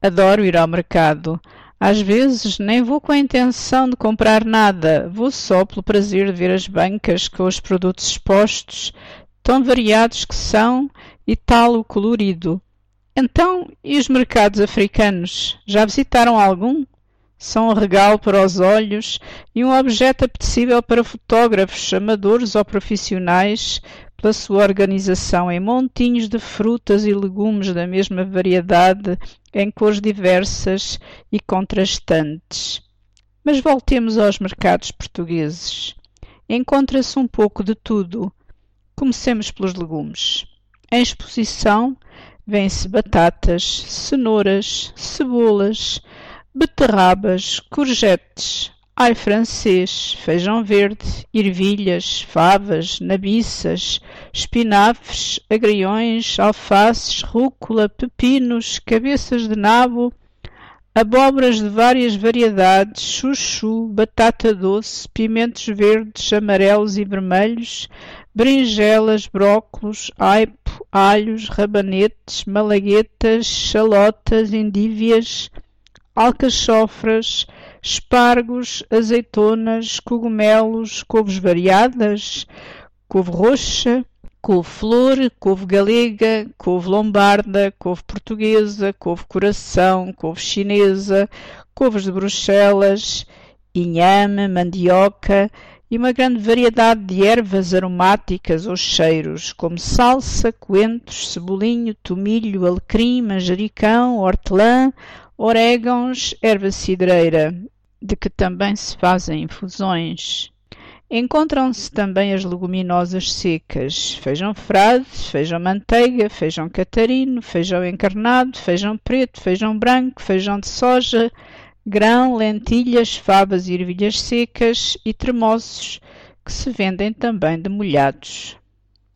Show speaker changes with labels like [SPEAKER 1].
[SPEAKER 1] Adoro ir ao mercado. Às vezes nem vou com a intenção de comprar nada, vou só pelo prazer de ver as bancas com os produtos expostos, tão variados que são e tal o colorido. Então, e os mercados africanos? Já visitaram algum? São um regalo para os olhos e um objeto apetecível para fotógrafos, amadores ou profissionais, pela sua organização em montinhos de frutas e legumes da mesma variedade, em cores diversas e contrastantes. Mas voltemos aos mercados portugueses. Encontra-se um pouco de tudo. Comecemos pelos legumes. Em exposição vêm-se batatas, cenouras, cebolas, beterrabas, courgettes, alho francês, feijão verde, ervilhas, favas, nabiças, espinafres, agriões, alfaces, rúcula, pepinos, cabeças de nabo, abóboras de várias variedades, chuchu, batata doce, pimentos verdes, amarelos e vermelhos, berinjelas, brócolos, aipo, alhos, rabanetes, malaguetas, chalotas, endívias, alcachofras, espargos, azeitonas, cogumelos, couves variadas, couve roxa, couve-flor, couve galega, couve lombarda, couve portuguesa, couve coração, couve chinesa, couves de Bruxelas, inhame, mandioca e uma grande variedade de ervas aromáticas ou cheiros, como salsa, coentros, cebolinho, tomilho, alecrim, manjericão, hortelã, orégãos, erva cidreira, de que também se fazem infusões. Encontram-se também as leguminosas secas, feijão frade, feijão manteiga, feijão catarino, feijão encarnado, feijão preto, feijão branco, feijão de soja, grão, lentilhas, favas e ervilhas secas e tremoços, que se vendem também demolhados.